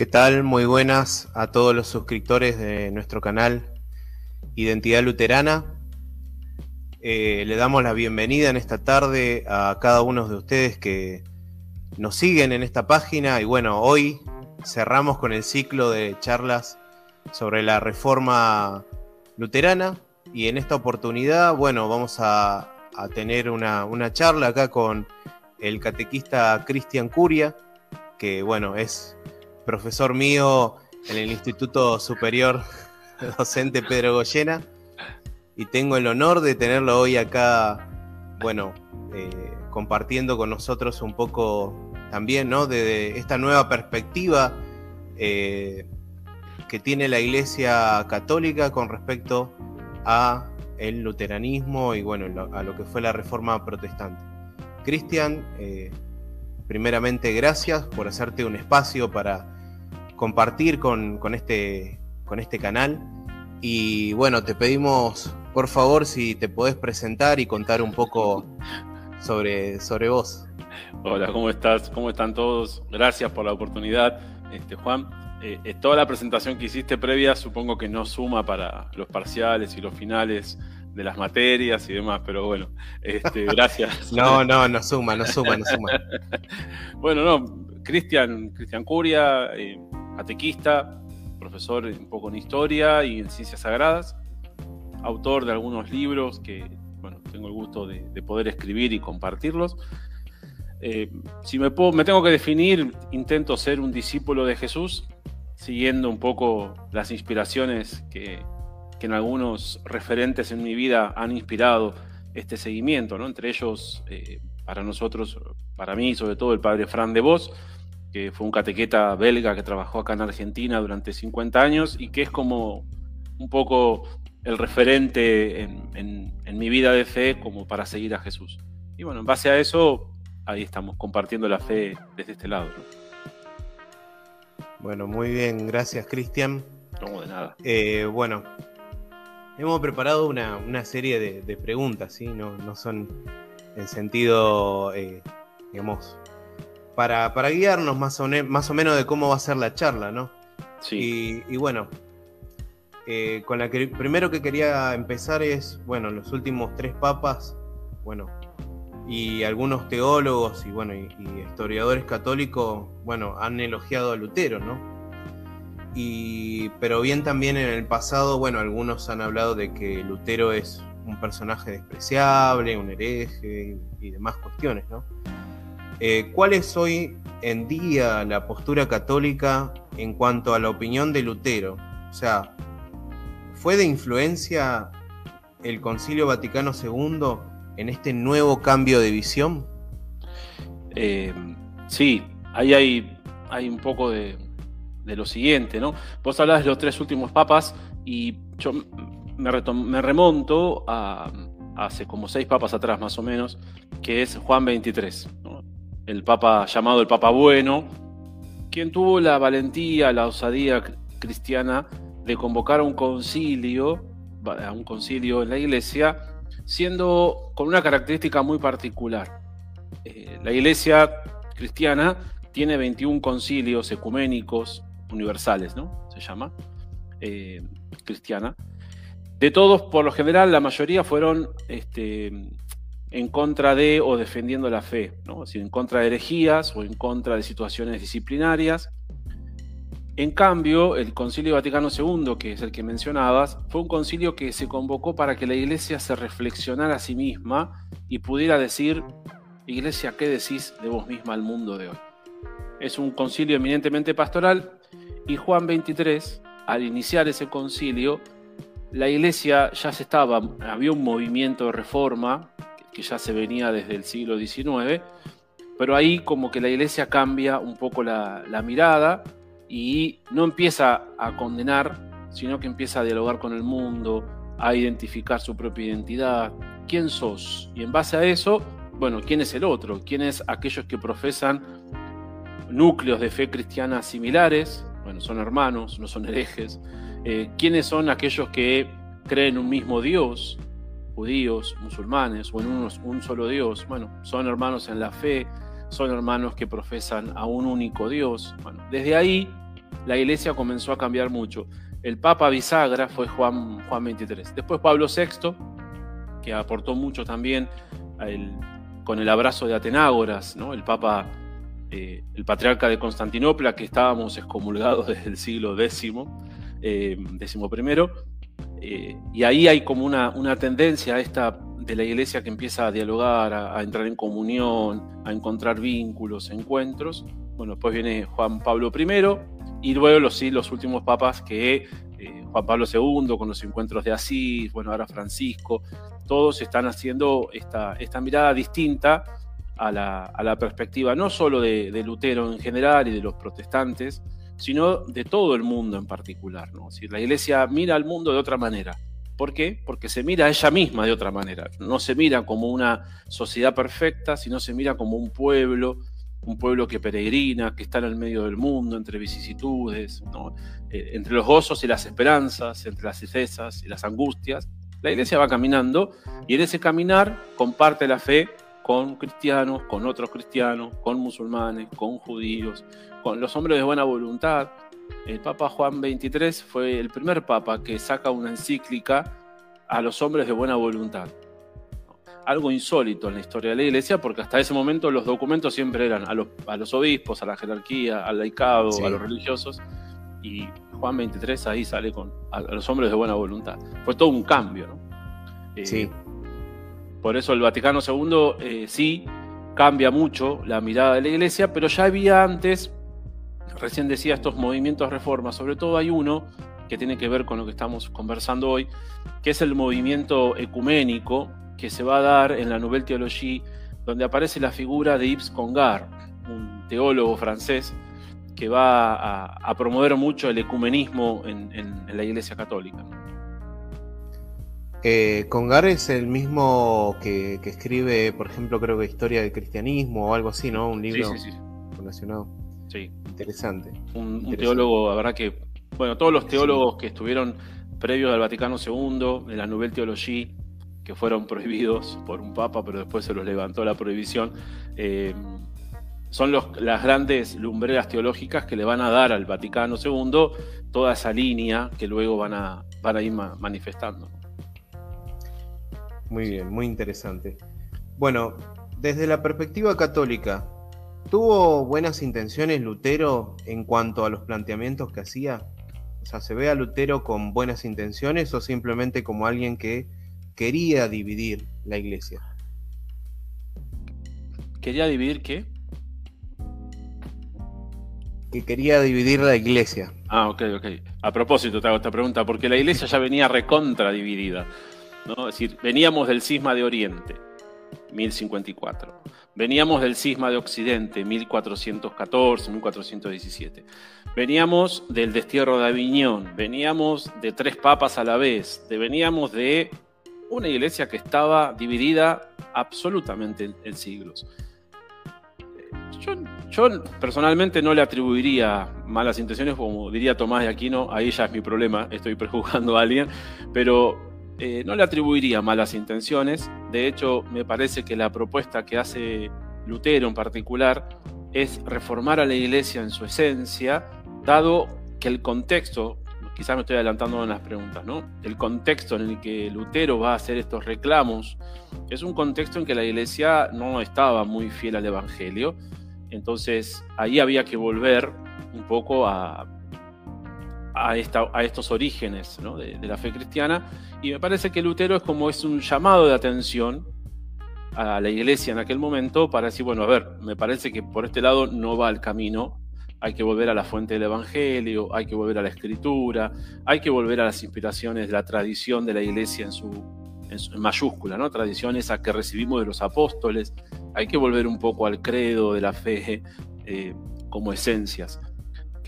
¿Qué tal? Muy buenas a todos los suscriptores de nuestro canal Identidad Luterana. Eh, le damos la bienvenida en esta tarde a cada uno de ustedes que nos siguen en esta página y bueno, hoy cerramos con el ciclo de charlas sobre la reforma luterana y en esta oportunidad, bueno, vamos a, tener una, una charla acá con el catequista Cristian Curia, que bueno, es profesor mío en el Instituto Superior Docente Pedro Goyena y tengo el honor de tenerlo hoy acá, bueno, eh, compartiendo con nosotros un poco también, ¿no? De, esta nueva perspectiva eh, que tiene la Iglesia Católica con respecto a el luteranismo y bueno, a lo que fue la reforma protestante. Cristian, eh, primeramente gracias por hacerte un espacio para compartir con, este, con este canal. Y bueno, te pedimos, por favor, si te podés presentar y contar un poco sobre, sobre vos. Hola, ¿cómo estás? ¿Cómo están todos? Gracias por la oportunidad, este, Juan. Eh, toda la presentación que hiciste previa supongo que no suma para los parciales y los finales de las materias y demás, pero bueno, este, gracias. no, no, no suma, no suma, no suma. bueno, no, Cristian, Cristian Curia, eh, catequista, profesor un poco en historia y en ciencias sagradas, autor de algunos libros que bueno, tengo el gusto de, poder escribir y compartirlos. Eh, si me, me tengo que definir, intento ser un discípulo de Jesús, siguiendo un poco las inspiraciones que, en algunos referentes en mi vida han inspirado este seguimiento, ¿no? entre ellos, eh, para nosotros, para mí, sobre todo el padre Fran de Vos, que fue un catequeta belga que trabajó acá en Argentina durante 50 años y que es como un poco el referente en, mi vida de fe como para seguir a Jesús. Y bueno, en base a eso, ahí estamos compartiendo la fe desde este lado. Bueno, muy bien, gracias Cristian. No, de nada. Eh, bueno, hemos preparado una, serie de, preguntas, ¿sí? No, no son en sentido, eh, digamos, para, guiarnos más o, más o, menos de cómo va a ser la charla, ¿no? Sí. Y, bueno, eh, con la que primero que quería empezar es, bueno, los últimos tres papas, bueno, y algunos teólogos y bueno, y, historiadores católicos, bueno, han elogiado a Lutero, ¿no? Y, pero bien también en el pasado, bueno, algunos han hablado de que Lutero es un personaje despreciable, un hereje y demás cuestiones, ¿no? Eh, ¿Cuál es hoy en día la postura católica en cuanto a la opinión de Lutero? O sea, ¿fue de influencia el Concilio Vaticano II en este nuevo cambio de visión? Eh, sí, ahí hay, un poco de, lo siguiente, ¿no? Vos hablás de los tres últimos papas y yo me, remonto a hace como seis papas atrás más o menos, que es Juan 23 el Papa llamado el Papa Bueno, quien tuvo la valentía, la osadía cristiana de convocar a un concilio, a un concilio en la iglesia, siendo con una característica muy particular. Eh, la iglesia cristiana tiene 21 concilios ecuménicos universales, ¿no? Se llama, eh, cristiana. De todos, por lo general, la mayoría fueron este, en contra de o defendiendo la fe, ¿no? en contra de herejías o en contra de situaciones disciplinarias. En cambio, el Concilio Vaticano II, que es el que mencionabas, fue un concilio que se convocó para que la Iglesia se reflexionara a sí misma y pudiera decir, Iglesia, ¿qué decís de vos misma al mundo de hoy? Es un concilio eminentemente pastoral y Juan 23, al iniciar ese concilio, la Iglesia ya se estaba, había un movimiento de reforma que ya se venía desde el siglo XIX, pero ahí como que la iglesia cambia un poco la, mirada y no empieza a condenar, sino que empieza a dialogar con el mundo, a identificar su propia identidad, quién sos, y en base a eso, bueno, quién es el otro, quiénes aquellos que profesan núcleos de fe cristiana similares, bueno, son hermanos, no son herejes, eh, quiénes son aquellos que creen un mismo Dios, judíos, musulmanes o en un solo Dios, bueno, son hermanos en la fe, son hermanos que profesan a un único Dios. Bueno, desde ahí la iglesia comenzó a cambiar mucho. El Papa bisagra fue Juan, Juan 23. Después Pablo VI, que aportó mucho también con el abrazo de Atenágoras, ¿no? el Papa, eh, el patriarca de Constantinopla, que estábamos excomulgados desde el siglo X, eh, primero. Eh, y ahí hay como una, una tendencia esta de la iglesia que empieza a dialogar, a, entrar en comunión, a encontrar vínculos, encuentros. Bueno, después viene Juan Pablo I y luego los, sí, los últimos papas que eh, Juan Pablo II con los encuentros de Asís, bueno, ahora Francisco, todos están haciendo esta, esta mirada distinta a la, a la perspectiva no solo de, de, Lutero en general y de los protestantes, sino de todo el mundo en particular. ¿no? la iglesia mira al mundo de otra manera. ¿Por qué? Porque se mira a ella misma de otra manera. No se mira como una sociedad perfecta, sino se mira como un pueblo, un pueblo que peregrina, que está en el medio del mundo, entre vicisitudes, eh, entre los gozos y las esperanzas, entre las tristezas y las angustias. La iglesia va caminando y en ese caminar comparte la fe con cristianos, con otros cristianos, con musulmanes, con judíos, con los hombres de buena voluntad, el Papa Juan XXIII fue el primer papa que saca una encíclica a los hombres de buena voluntad. Algo insólito en la historia de la iglesia, porque hasta ese momento los documentos siempre eran a los, obispos, a la jerarquía, al laicado, a los religiosos, y Juan XXIII ahí sale con a, los hombres de buena voluntad. Fue todo un cambio, ¿no? Eh, sí. Por eso el Vaticano II eh, sí cambia mucho la mirada de la iglesia, pero ya había antes recién decía estos movimientos de reforma, sobre todo hay uno que tiene que ver con lo que estamos conversando hoy, que es el movimiento ecuménico que se va a dar en la Nouvelle Théologie, donde aparece la figura de Yves Congar, un teólogo francés que va a, promover mucho el ecumenismo en, la Iglesia Católica. Eh, Congar es el mismo que, escribe, por ejemplo, creo que Historia del Cristianismo o algo así, ¿no? Un libro relacionado. Sí. Interesante. Un, teólogo, la verdad que, bueno, todos los teólogos que estuvieron previos al Vaticano II, en la Nouvelle Théologie, que fueron prohibidos por un papa, pero después se los levantó la prohibición, eh, son los, las grandes lumbreras teológicas que le van a dar al Vaticano II toda esa línea que luego van a, van a ir manifestando. Muy bien, muy interesante. Bueno, desde la perspectiva católica, ¿Tuvo buenas intenciones Lutero en cuanto a los planteamientos que hacía? O sea, ¿se ve a Lutero con buenas intenciones o simplemente como alguien que quería dividir la iglesia? ¿Quería dividir qué? Que quería dividir la iglesia. Ah, ok, ok. A propósito te hago esta pregunta, porque la iglesia ya venía recontra dividida. Es decir, veníamos del cisma de Oriente 1054. Veníamos del cisma de Occidente, 1414, 1417. Veníamos del destierro de Aviñón, veníamos de tres papas a la vez, veníamos de una iglesia que estaba dividida absolutamente en, siglos. Yo, yo, personalmente no le atribuiría malas intenciones, como diría Tomás de Aquino, ahí ya es mi problema, estoy prejuzgando a alguien, pero eh, no le atribuiría malas intenciones. De hecho, me parece que la propuesta que hace Lutero en particular es reformar a la iglesia en su esencia, dado que el contexto, quizás me estoy adelantando en las preguntas, ¿no? El contexto en el que Lutero va a hacer estos reclamos es un contexto en que la iglesia no estaba muy fiel al Evangelio. Entonces ahí había que volver un poco a, a, estos orígenes de, la fe cristiana. Y me parece que Lutero es como es un llamado de atención a la iglesia en aquel momento para decir, bueno, a ver, me parece que por este lado no va el camino, hay que volver a la fuente del Evangelio, hay que volver a la escritura, hay que volver a las inspiraciones de la tradición de la iglesia en su, mayúscula, ¿no? Tradición esa que recibimos de los apóstoles, hay que volver un poco al credo de la fe eh, como esencias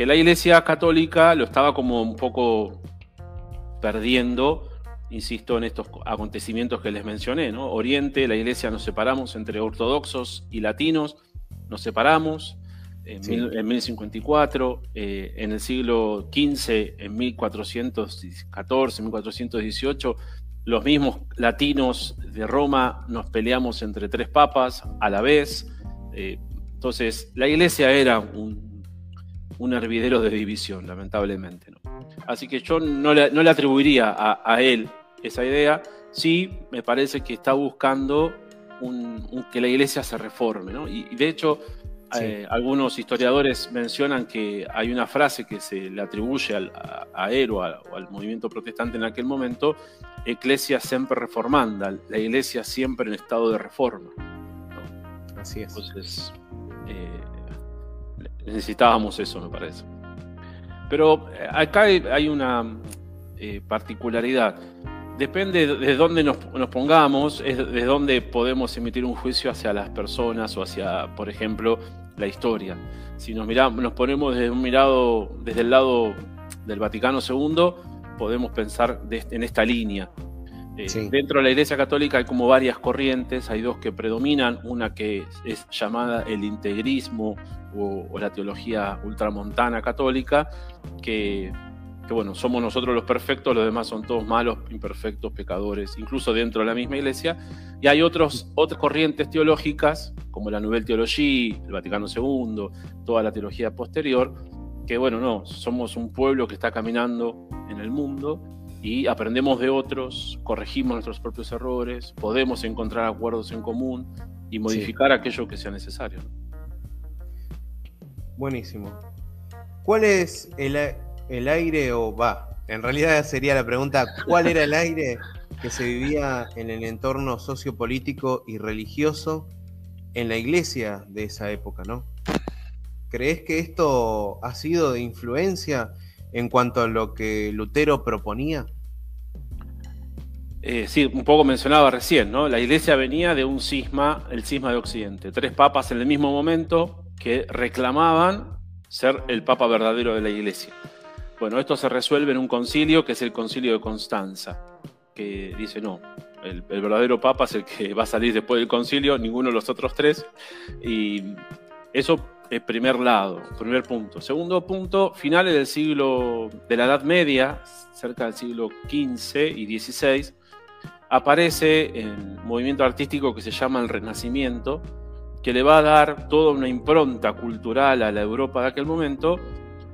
que la Iglesia Católica lo estaba como un poco perdiendo, insisto, en estos acontecimientos que les mencioné, ¿no? Oriente, la Iglesia nos separamos entre ortodoxos y latinos, nos separamos en, 1054, eh, en el siglo XV, en 1414, 1418, los mismos latinos de Roma nos peleamos entre tres papas a la vez. Eh, entonces, la iglesia era un, un hervidero de división, lamentablemente. ¿no? Así que yo no le, atribuiría a, él esa idea, sí me parece que está buscando que la iglesia se reforme. ¿no? Y, de hecho, eh, algunos historiadores mencionan que hay una frase que se le atribuye al, a, él o, al movimiento protestante en aquel momento, Ecclesia siempre reformanda, la iglesia siempre en estado de reforma. Así es. Entonces, eh, necesitábamos eso, me parece. Pero eh, acá hay una eh, particularidad. Depende de dónde nos, pongamos, es de dónde podemos emitir un juicio hacia las personas o hacia, por ejemplo, la historia. Si nos, miramos, nos ponemos desde un mirado, desde el lado del Vaticano II, podemos pensar en esta línea. Eh, dentro de la Iglesia Católica hay como varias corrientes, hay dos que predominan, una que es llamada el integrismo o, la teología ultramontana católica, que, bueno, somos nosotros los perfectos, los demás son todos malos, imperfectos, pecadores, incluso dentro de la misma iglesia. Y hay otros, otras corrientes teológicas, como la Nouvelle Teología, el Vaticano II, toda la teología posterior, que bueno, no, somos un pueblo que está caminando en el mundo y aprendemos de otros, corregimos nuestros propios errores, podemos encontrar acuerdos en común y modificar aquello que sea necesario. Buenísimo. ¿Cuál es el, el aire o va? En realidad sería la pregunta, ¿cuál era el aire que se vivía en el entorno sociopolítico y religioso en la iglesia de esa época, ¿no? ¿Crees que esto ha sido de influencia en cuanto a lo que Lutero proponía? Eh, sí, un poco mencionaba recién, ¿no? La iglesia venía de un cisma, el cisma de Occidente. Tres papas en el mismo momento que reclamaban ser el papa verdadero de la iglesia. Bueno, esto se resuelve en un concilio que es el concilio de Constanza, que dice no, el, el verdadero papa es el que va a salir después del concilio, ninguno de los otros tres. Y eso el primer lado, primer punto. Segundo punto, finales del siglo de la Edad Media, cerca del siglo XV y XVI, aparece el movimiento artístico que se llama el Renacimiento, que le va a dar toda una impronta cultural a la Europa de aquel momento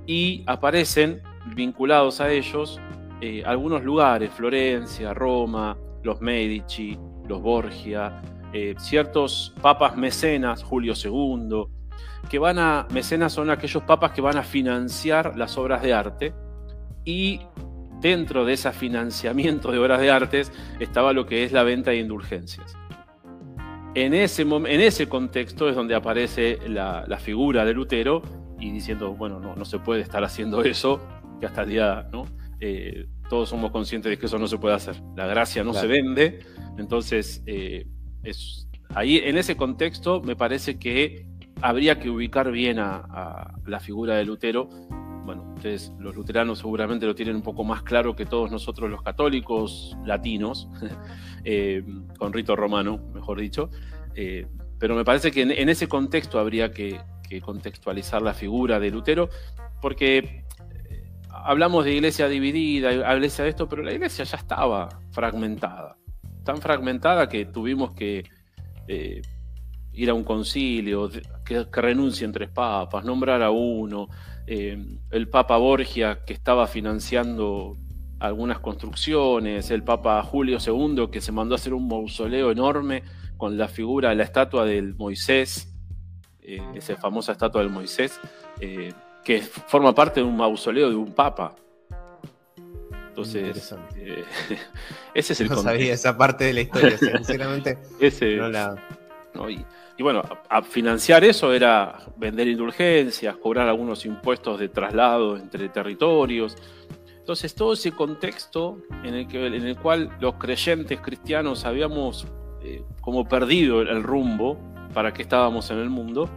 y aparecen vinculados a ellos eh, algunos lugares, Florencia, Roma, los Medici, los Borgia, eh, ciertos papas mecenas, Julio II, que van a, mecenas son aquellos papas que van a financiar las obras de arte y dentro de ese financiamiento de obras de artes estaba lo que es la venta de indulgencias. En ese, en ese contexto es donde aparece la, figura de Lutero y diciendo, bueno, no, no, se puede estar haciendo eso, que hasta el día, ¿no? Eh, todos somos conscientes de que eso no se puede hacer. La gracia no se vende, entonces eh, es, ahí en ese contexto me parece que habría que ubicar bien a, la figura de Lutero. Bueno, ustedes, los luteranos, seguramente lo tienen un poco más claro que todos nosotros, los católicos latinos, eh, con rito romano, mejor dicho. Eh, pero me parece que en, ese contexto habría que, contextualizar la figura de Lutero, porque eh, hablamos de iglesia dividida, iglesia de esto, pero la iglesia ya estaba fragmentada. Tan fragmentada que tuvimos que ir a un concilio, que, renuncien tres papas, nombrar a uno, eh, el Papa Borgia que estaba financiando algunas construcciones, el Papa Julio II que se mandó a hacer un mausoleo enorme con la figura, la estatua del Moisés, eh, esa famosa estatua del Moisés, eh, que forma parte de un mausoleo de un papa. Entonces, ese es el No sabía esa parte de la historia, sinceramente. ese, no la... Y bueno, a, financiar eso era vender indulgencias, cobrar algunos impuestos de traslado entre territorios. Entonces todo ese contexto en el, que, en el cual los creyentes cristianos habíamos eh, como perdido el rumbo para que estábamos en el mundo,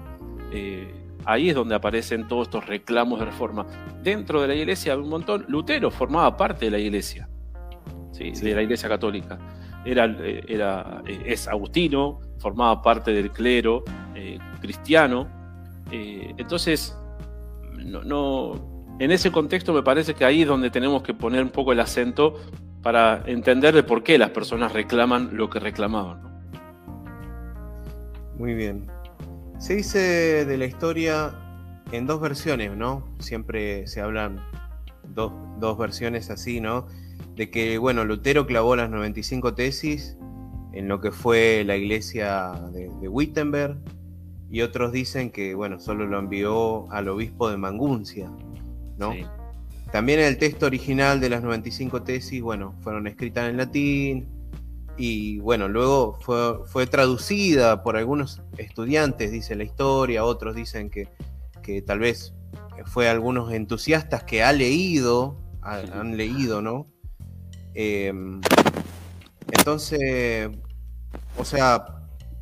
eh, ahí es donde aparecen todos estos reclamos de reforma. Dentro de la iglesia había un montón. Lutero formaba parte de la iglesia, de la iglesia católica. Era, eh, era, es agustino, formaba parte del clero eh, cristiano. Eh, entonces, no, en ese contexto me parece que ahí es donde tenemos que poner un poco el acento para entender de por qué las personas reclaman lo que reclamaban. Muy bien. Se dice de la historia en dos versiones, ¿no? Siempre se hablan dos, dos versiones así, ¿no? De que, bueno, Lutero clavó las 95 tesis en lo que fue la iglesia de, Wittenberg, y otros dicen que, bueno, solo lo envió al obispo de Manguncia, ¿no? También el texto original de las 95 tesis, bueno, fueron escritas en latín, y bueno, luego fue, fue traducida por algunos estudiantes, dice la historia, otros dicen que, que tal vez fue algunos entusiastas que ha leído, han leído, ¿no? Em, entonces, o sea,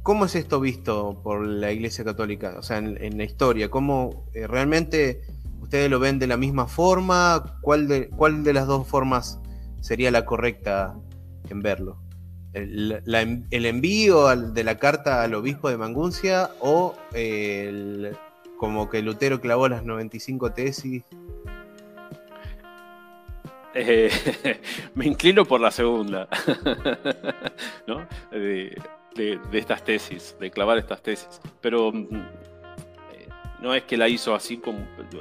¿cómo es esto visto por la Iglesia Católica? O sea, en, la historia, ¿cómo eh, realmente ustedes lo ven de la misma forma? ¿Cuál de, ¿Cuál de las dos formas sería la correcta en verlo? ¿El, envío de la carta al obispo de Manguncia o como que Lutero clavó las 95 tesis eh, me inclino por la segunda, ¿no? De, estas tesis, de clavar estas tesis. Pero mm, eh, no es que la hizo así como,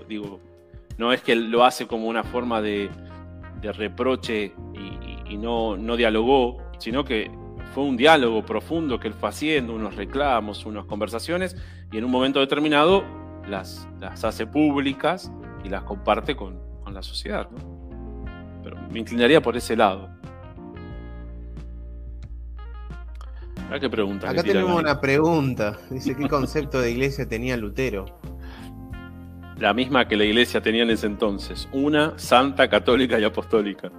digo, no es que lo hace como una forma de, reproche y, no, no dialogó, sino que fue un diálogo profundo que él fue haciendo, unos reclamos, unas conversaciones, y en un momento determinado las, las hace públicas y las comparte con, con la sociedad. ¿no? Me inclinaría por ese lado. qué pregunta. Acá tenemos una pregunta. Dice, ¿qué concepto de iglesia tenía Lutero? La misma que la iglesia tenía en ese entonces. Una santa, católica y apostólica.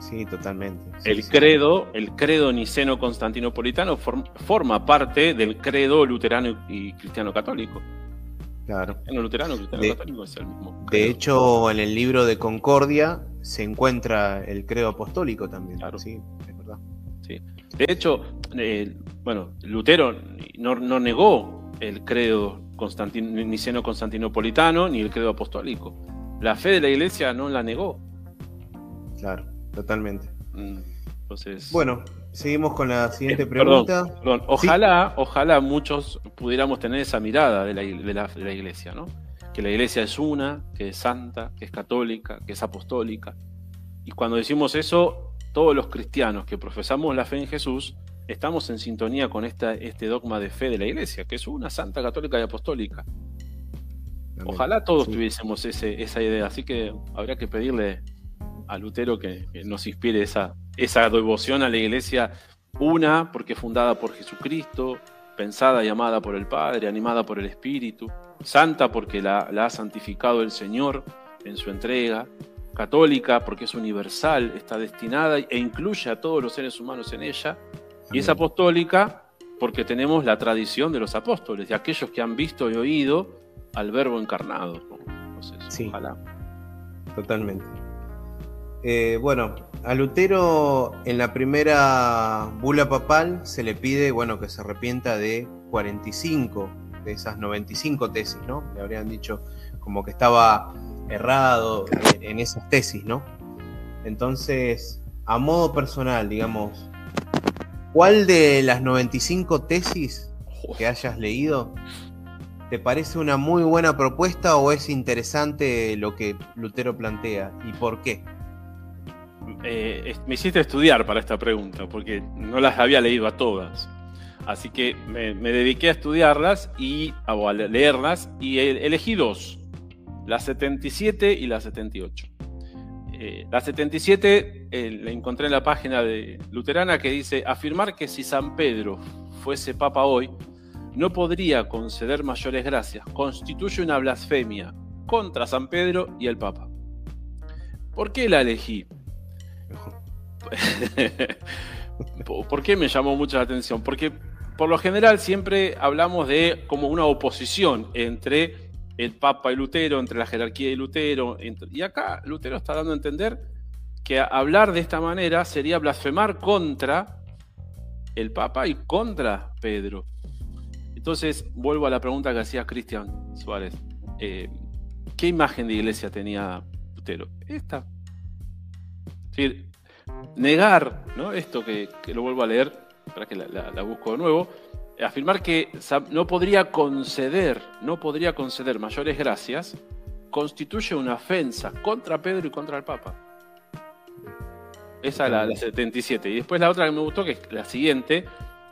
Sí, totalmente. el credo, el credo niceno constantinopolitano forma parte del credo luterano y cristiano católico. Claro. En el luterano, cristiano de, católico es el mismo. De hecho, en el libro de Concordia se encuentra el credo apostólico también. Claro. Sí, es verdad. Sí. De hecho, eh, bueno, Lutero no, negó el credo niceno constantinopolitano ni el credo apostólico. La fe de la iglesia no la negó. Claro, totalmente. Mm, entonces. Bueno, seguimos con la siguiente eh, pregunta. Perdón, Ojalá, ojalá muchos pudiéramos tener esa mirada de la, de la iglesia, ¿no? Que la iglesia es una, que es santa, que es católica, que es apostólica. Y cuando decimos eso, todos los cristianos que profesamos la fe en Jesús, estamos en sintonía con esta, este dogma de fe de la iglesia, que es una santa, católica y apostólica. Ojalá todos tuviésemos ese, esa idea, así que habría que pedirle a Lutero que, nos inspire esa, esa devoción a la iglesia una, porque fundada por Jesucristo, pensada y amada por el Padre, animada por el Espíritu, santa porque la, ha santificado el Señor en su entrega, católica porque es universal, está destinada e incluye a todos los seres humanos en ella, y es apostólica porque tenemos la tradición de los apóstoles, de aquellos que han visto y oído al verbo encarnado. sí, totalmente. Eh, bueno, a Lutero en la primera bula papal se le pide bueno, que se arrepienta de 45 de esas 95 tesis, ¿no? Le habrían dicho como que estaba errado en, esas tesis, ¿no? Entonces, a modo personal, digamos, ¿cuál de las 95 tesis que hayas leído te parece una muy buena propuesta o es interesante lo que Lutero plantea y por qué? Eh, me hiciste estudiar para esta pregunta porque no las había leído a todas. Así que me, dediqué a estudiarlas y a leerlas y elegí dos, la 77 y la 78. Eh, la 77 eh, la encontré en la página de Luterana que dice, afirmar que si San Pedro fuese papa hoy, no podría conceder mayores gracias, constituye una blasfemia contra San Pedro y el papa. ¿Por qué la elegí? ¿Por qué me llamó mucho la atención? Porque por lo general siempre hablamos de como una oposición entre el Papa y Lutero, entre la jerarquía y Lutero. y acá Lutero está dando a entender que hablar de esta manera sería blasfemar contra el Papa y contra Pedro. Entonces, vuelvo a la pregunta que hacía Cristian Suárez. Eh, ¿Qué imagen de iglesia tenía Lutero? Esta. negar, ¿no? Esto que, que lo vuelvo a leer, para que la, busco de nuevo, afirmar que no podría conceder, no podría conceder mayores gracias, constituye una ofensa contra Pedro y contra el Papa. Esa es la, la 77. Y después la otra que me gustó, que es la siguiente,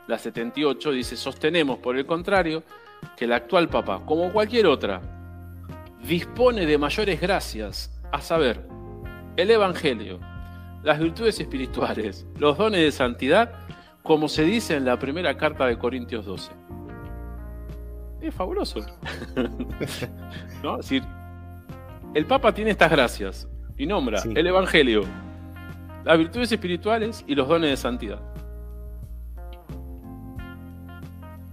la 78, dice, sostenemos por el contrario que el actual Papa, como cualquier otra, dispone de mayores gracias, a saber, el Evangelio, las virtudes espirituales, los dones de santidad, como se dice en la primera carta de Corintios 12. Es fabuloso. ¿No? decir, el Papa tiene estas gracias y nombra el Evangelio, las virtudes espirituales y los dones de santidad.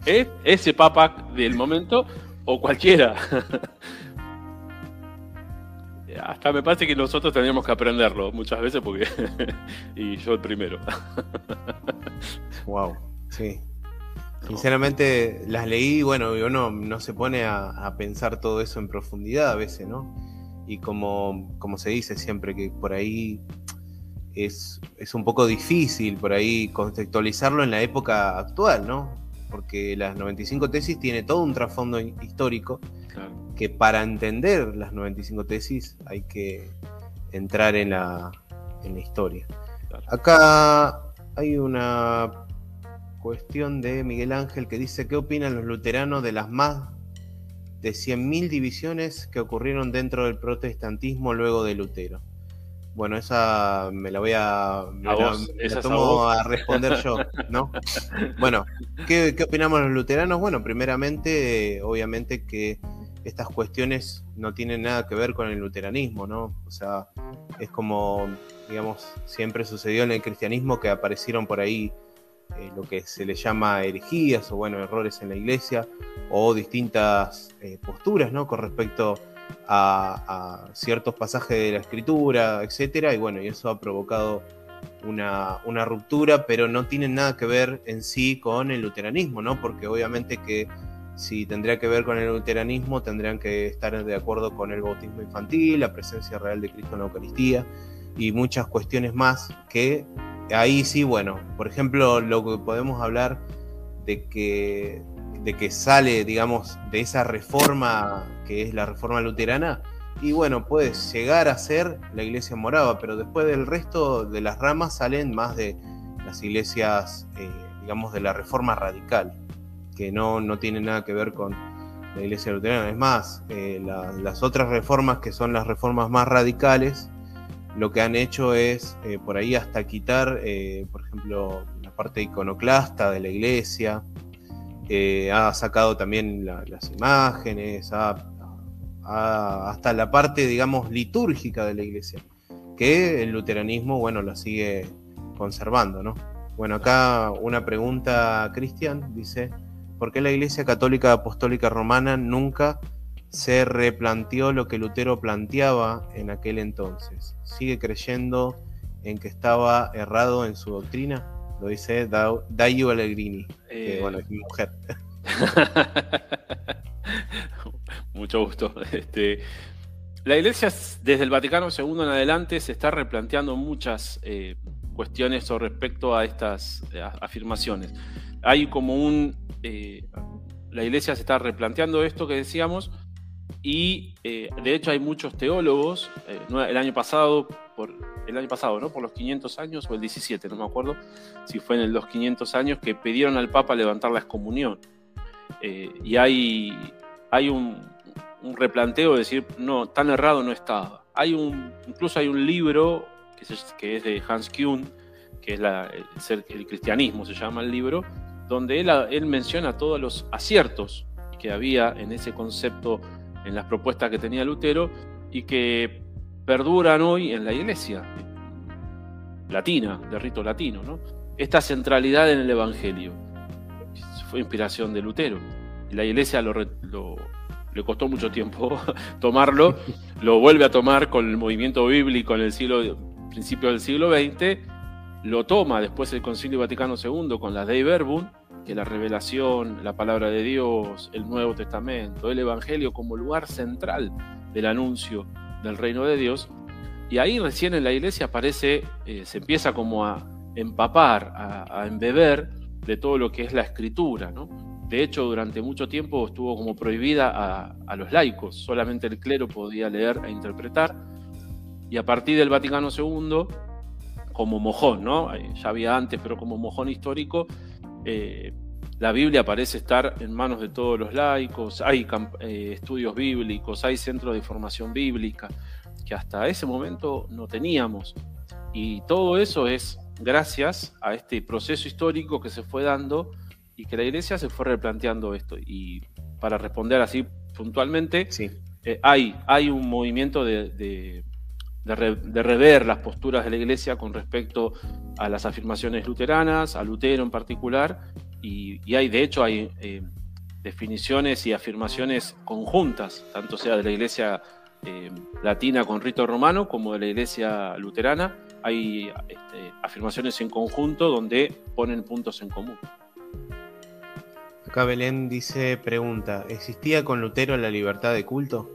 ¿Es ese Papa del momento o cualquiera? hasta me parece que nosotros tendríamos que aprenderlo muchas veces porque y yo el primero. wow, sí. Sinceramente las leí, bueno, uno no se pone a, pensar todo eso en profundidad a veces, ¿no? Y como, como se dice siempre que por ahí es, es un poco difícil por ahí contextualizarlo en la época actual, ¿no? Porque las 95 tesis tiene todo un trasfondo histórico que para entender las 95 tesis hay que entrar en la, en la historia. Acá hay una cuestión de Miguel Ángel que dice, ¿qué opinan los luteranos de las más de 100.000 divisiones que ocurrieron dentro del protestantismo luego de Lutero? Bueno, esa me la voy a. tomo a, responder yo, ¿no? bueno, ¿qué, ¿qué, opinamos los luteranos? Bueno, primeramente, obviamente que estas cuestiones no tienen nada que ver con el luteranismo, ¿no? O sea, es como, digamos, siempre sucedió en el cristianismo que aparecieron por ahí eh, lo que se le llama herejías o, bueno, errores en la iglesia o distintas eh, posturas, ¿no? Con respecto a, ciertos pasajes de la escritura, etcétera, y bueno, y eso ha provocado una, una ruptura, pero no tiene nada que ver en sí con el luteranismo, ¿no? Porque obviamente que si tendría que ver con el luteranismo, tendrían que estar de acuerdo con el bautismo infantil, la presencia real de Cristo en la Eucaristía y muchas cuestiones más que ahí sí, bueno, por ejemplo, lo que podemos hablar de que, de que sale, digamos, de esa reforma que es la reforma luterana, y bueno, puede llegar a ser la iglesia morava, pero después del resto de las ramas salen más de las iglesias, eh, digamos, de la reforma radical que no, no tiene nada que ver con la iglesia luterana. Es más, eh, las otras reformas, que son las reformas más radicales, lo que han hecho es eh, por ahí hasta quitar, eh, por ejemplo, la parte iconoclasta de la iglesia, ha sacado también las imágenes, hasta la parte, digamos, litúrgica de la iglesia, que el luteranismo, bueno, la sigue conservando, ¿no? Bueno, acá una pregunta, Cristian, dice, ¿Por qué la Iglesia Católica Apostólica Romana nunca se replanteó lo que Lutero planteaba en aquel entonces? ¿Sigue creyendo en que estaba errado en su doctrina? Lo dice Dayu Allegrini, que eh, bueno, es mi mujer. Mucho gusto. Este, la Iglesia desde el Vaticano II en adelante se está replanteando muchas eh, cuestiones con respecto a estas eh, afirmaciones. Hay como un eh, la iglesia se está replanteando esto que decíamos y eh, de hecho hay muchos teólogos, eh, el año pasado, por, el año pasado, ¿no? Por los 500 años o el 17, no me acuerdo si fue en los 500 años que pidieron al Papa levantar la excomunión. y hay, hay un, replanteo de decir, no, tan errado no estaba. Hay un, incluso hay un libro que, que es de Hans Kuhn, que es el cristianismo, se llama el libro, donde él, menciona todos los aciertos que había en ese concepto, en las propuestas que tenía Lutero y que perduran hoy en la iglesia latina, de rito latino. ¿no? Esta centralidad en el Evangelio fue inspiración de Lutero. La iglesia lo, le costó mucho tiempo tomarlo, lo vuelve a tomar con el movimiento bíblico en el siglo, principio del siglo XX lo toma después el Concilio Vaticano II con la Dei Verbum, que la revelación, la palabra de Dios, el Nuevo Testamento, el Evangelio como lugar central del anuncio del reino de Dios. Y ahí recién en la iglesia aparece, eh, se empieza como a empapar, a, embeber de todo lo que es la escritura, ¿no? de hecho, durante mucho tiempo estuvo como prohibida a, los laicos, solamente el clero podía leer e interpretar. Y a partir del Vaticano II, como mojón, ¿no? Ya había antes, pero como mojón histórico, eh, la Biblia parece estar en manos de todos los laicos, hay eh, estudios bíblicos, hay centros de formación bíblica, que hasta ese momento no teníamos. Y todo eso es gracias a este proceso histórico que se fue dando y que la iglesia se fue replanteando esto. Y para responder así puntualmente, sí. Eh, hay, hay un movimiento de, de, rever las posturas de la iglesia con respecto a las afirmaciones luteranas, a Lutero en particular, y, hay, de hecho, hay eh, definiciones y afirmaciones conjuntas, tanto sea de la iglesia eh, latina con rito romano como de la iglesia luterana, hay este, afirmaciones en conjunto donde ponen puntos en común. Acá Belén dice, pregunta, ¿existía con Lutero la libertad de culto?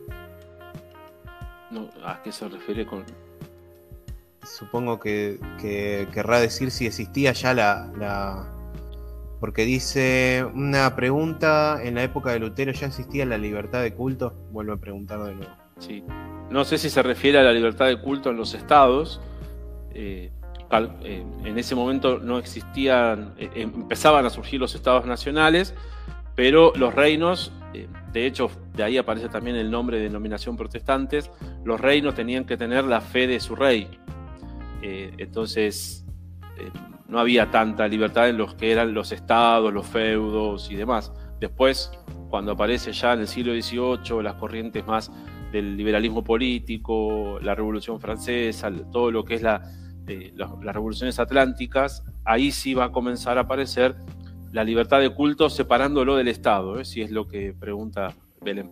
No, ¿A qué se refiere con...? Supongo que, querrá decir si existía ya la, Porque dice una pregunta, ¿en la época de Lutero ya existía la libertad de culto? Vuelvo a preguntar de nuevo. Sí. No sé si se refiere a la libertad de culto en los estados. Eh, eh, en ese momento no existían, eh, empezaban a surgir los estados nacionales, pero los reinos, eh, de hecho, de ahí aparece también el nombre de denominación protestantes, los reinos tenían que tener la fe de su rey. entonces, no había tanta libertad en los que eran los estados, los feudos y demás. Después, cuando aparece ya en el siglo XVIII las corrientes más del liberalismo político, la Revolución Francesa, todo lo que es la, las revoluciones atlánticas, ahí sí va a comenzar a aparecer la libertad de culto separándolo del Estado, ¿eh? si es lo que pregunta Belén.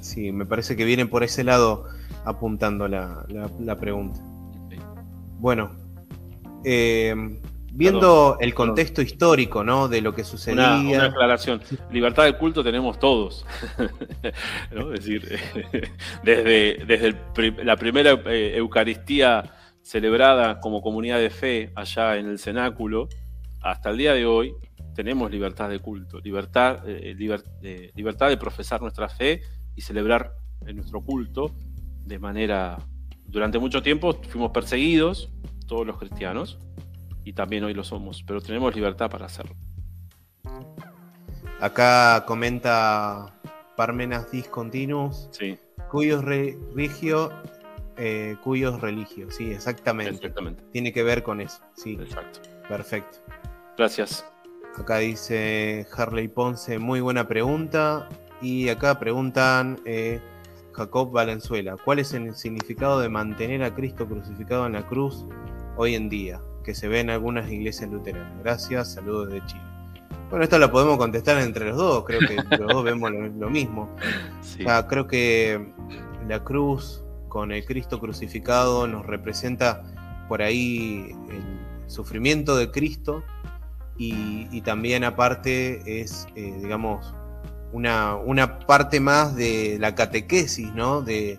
Sí, me parece que viene por ese lado apuntando la, pregunta. Bueno, eh, viendo el contexto histórico ¿no? de lo que sucedía. Una, aclaración: libertad de culto tenemos todos. Es decir, desde, desde la primera eh, Eucaristía celebrada como comunidad de fe allá en el cenáculo, hasta el día de hoy tenemos libertad de culto, libertad, eh, eh, libertad de profesar nuestra fe y celebrar nuestro culto de manera... Durante mucho tiempo fuimos perseguidos, todos los cristianos, y también hoy lo somos, pero tenemos libertad para hacerlo. Acá comenta Parmenas Discontinuos, sí. cuyos rigio eh, cuyos religios, sí, exactamente. Tiene que ver con eso, sí. Exacto. Perfecto. Gracias. Acá dice Harley Ponce, muy buena pregunta. Y acá preguntan eh, Jacob Valenzuela, ¿cuál es el significado de mantener a Cristo crucificado en la cruz hoy en día? Que se ve en algunas iglesias luteranas. Gracias, saludos de Chile. Bueno, esto lo podemos contestar entre los dos, creo que los dos vemos lo, mismo. creo que la cruz con el Cristo crucificado nos representa por ahí el sufrimiento de Cristo y, también aparte es, eh, digamos, una, una, parte más de la catequesis, ¿no? De,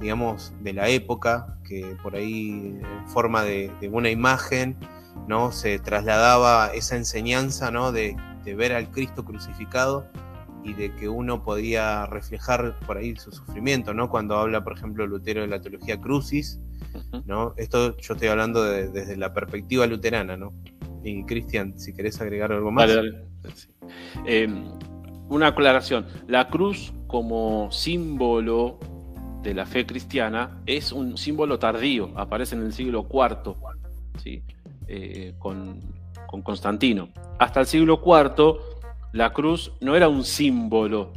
digamos, de la época, que por ahí en forma de, una imagen, ¿no? Se trasladaba esa enseñanza, ¿no? De, de ver al Cristo crucificado y de que uno podía reflejar por ahí su sufrimiento, ¿no? Cuando habla, por ejemplo, Lutero de la teología crucis, ¿no? Esto yo estoy hablando desde la perspectiva luterana, ¿no? Y Cristian, si querés agregar algo más. Em, una aclaración. La cruz como símbolo de la fe cristiana es un símbolo tardío, aparece en el siglo IV, ¿sí? Eh, con, con Constantino. Hasta el siglo IV la cruz no era un símbolo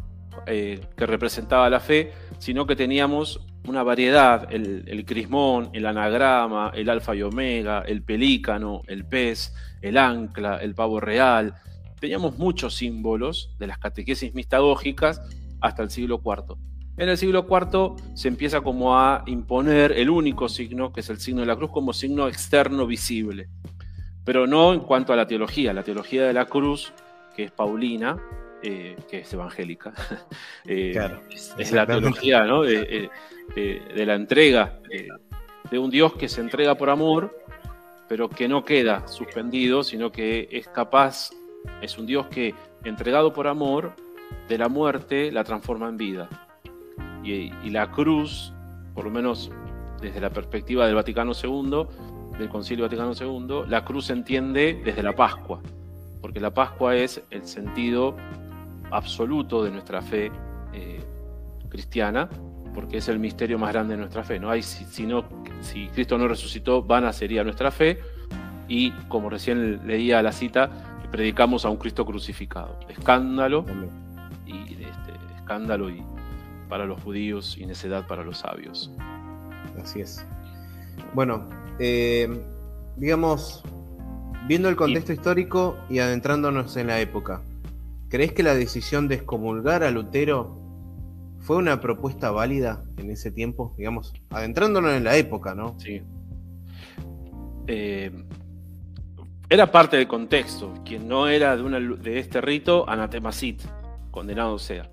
eh, que representaba la fe, sino que teníamos una variedad, el, crismón, el anagrama, el alfa y omega, el pelícano, el pez, el ancla, el pavo real. Teníamos muchos símbolos de las catequesis mistagógicas hasta el siglo IV. En el siglo IV se empieza como a imponer el único signo, que es el signo de la cruz, como signo externo visible. Pero no en cuanto a la teología. La teología de la cruz que es Paulina, eh, que es evangélica. Eh, es, la teología de, la entrega, de un Dios que se entrega por amor, pero que no queda suspendido, sino que es capaz, es un Dios que entregado por amor, de la muerte la transforma en vida. Y, la cruz, por lo menos desde la perspectiva del Vaticano II, del Concilio Vaticano II, la cruz se entiende desde la Pascua, porque la Pascua es el sentido absoluto de nuestra fe eh, cristiana, porque es el misterio más grande de nuestra fe. ¿no? Hay, si, si Cristo no resucitó, vana sería nuestra fe, y como recién leía la cita, predicamos a un Cristo crucificado. Escándalo y este, escándalo y para los judíos y necedad para los sabios. Así es. Bueno, eh, digamos, viendo el contexto histórico y adentrándonos en la época, ¿crees que la decisión de excomulgar a Lutero fue una propuesta válida en ese tiempo? Digamos, adentrándonos en la época, ¿no? Sí. Eh, era parte del contexto. Quien no era de, de este rito, anatemasit, condenado sea.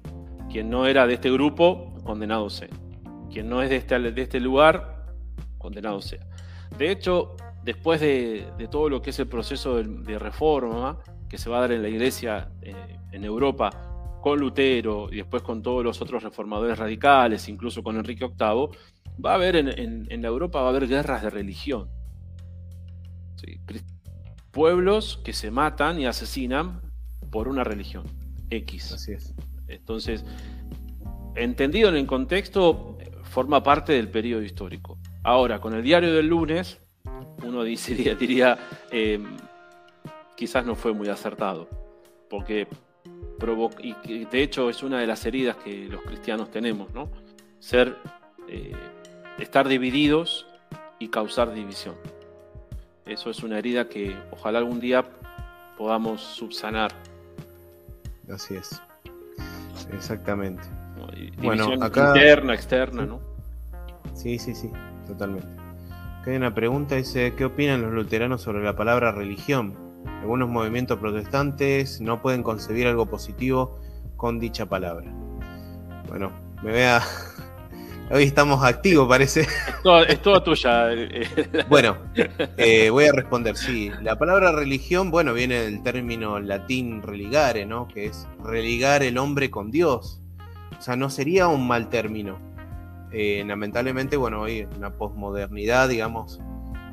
Quien no era de este grupo, condenado sea. Quien no es de este, de este lugar, condenado sea. De hecho, después de, todo lo que es el proceso de, reforma que se va a dar en la iglesia eh, en Europa con Lutero y después con todos los otros reformadores radicales, incluso con Enrique VIII, va a haber en, en, la Europa va a haber guerras de religión. Sí, pueblos que se matan y asesinan por una religión X. Así es. Entonces, entendido en el contexto, forma parte del periodo histórico. Ahora, con el diario del lunes, uno diría, diría em, quizás no fue muy acertado, porque y de hecho es una de las heridas que los cristianos tenemos, ¿no? Ser, eh, estar divididos y causar división. Eso es una herida que ojalá algún día podamos subsanar. Así es. Exactamente. bueno, acá... interna, externa, ¿no? Sí, sí, sí, totalmente. Acá hay una pregunta, dice, ¿qué opinan los luteranos sobre la palabra religión? Algunos movimientos protestantes no pueden concebir algo positivo con dicha palabra. Bueno, me vea Hoy estamos activos, parece. Es toda, tuya. bueno, eh, voy a responder, sí. La palabra religión, bueno, viene del término latín religare, ¿no? Que es religar el hombre con Dios. O sea, no sería un mal término. Eh, lamentablemente, bueno, hoy en la posmodernidad, digamos,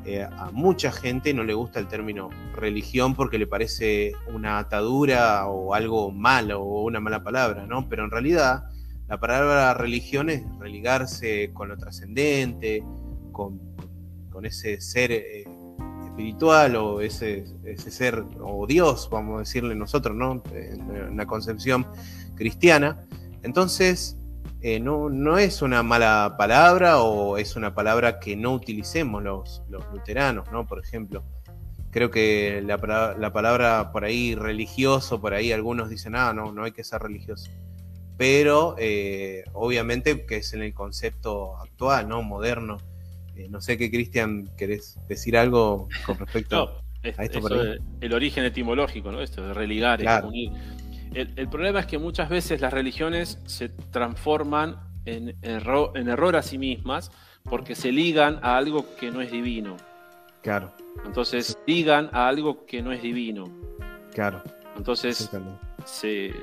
eh, a mucha gente no le gusta el término religión porque le parece una atadura o algo malo o una mala palabra, ¿no? Pero en realidad la palabra religión es religarse con lo trascendente, con, ese ser eh, espiritual o ese, ese, ser, o Dios, vamos a decirle nosotros, ¿no? En la concepción cristiana. Entonces, eh, no, no, es una mala palabra o es una palabra que no utilicemos los, los luteranos, ¿no? Por ejemplo. Creo que la, la, palabra por ahí religioso, por ahí algunos dicen, ah, no, no hay que ser religioso pero eh, obviamente que es en el concepto actual, ¿no? Moderno. Eh, no sé qué, Cristian, ¿querés decir algo con respecto a esto? el origen etimológico, ¿no? Esto de religar, unir. El, problema es que muchas veces las religiones se transforman en, en error a sí mismas porque se ligan a algo que no es divino. Claro. Entonces ligan a algo que no es divino. Claro. Entonces se,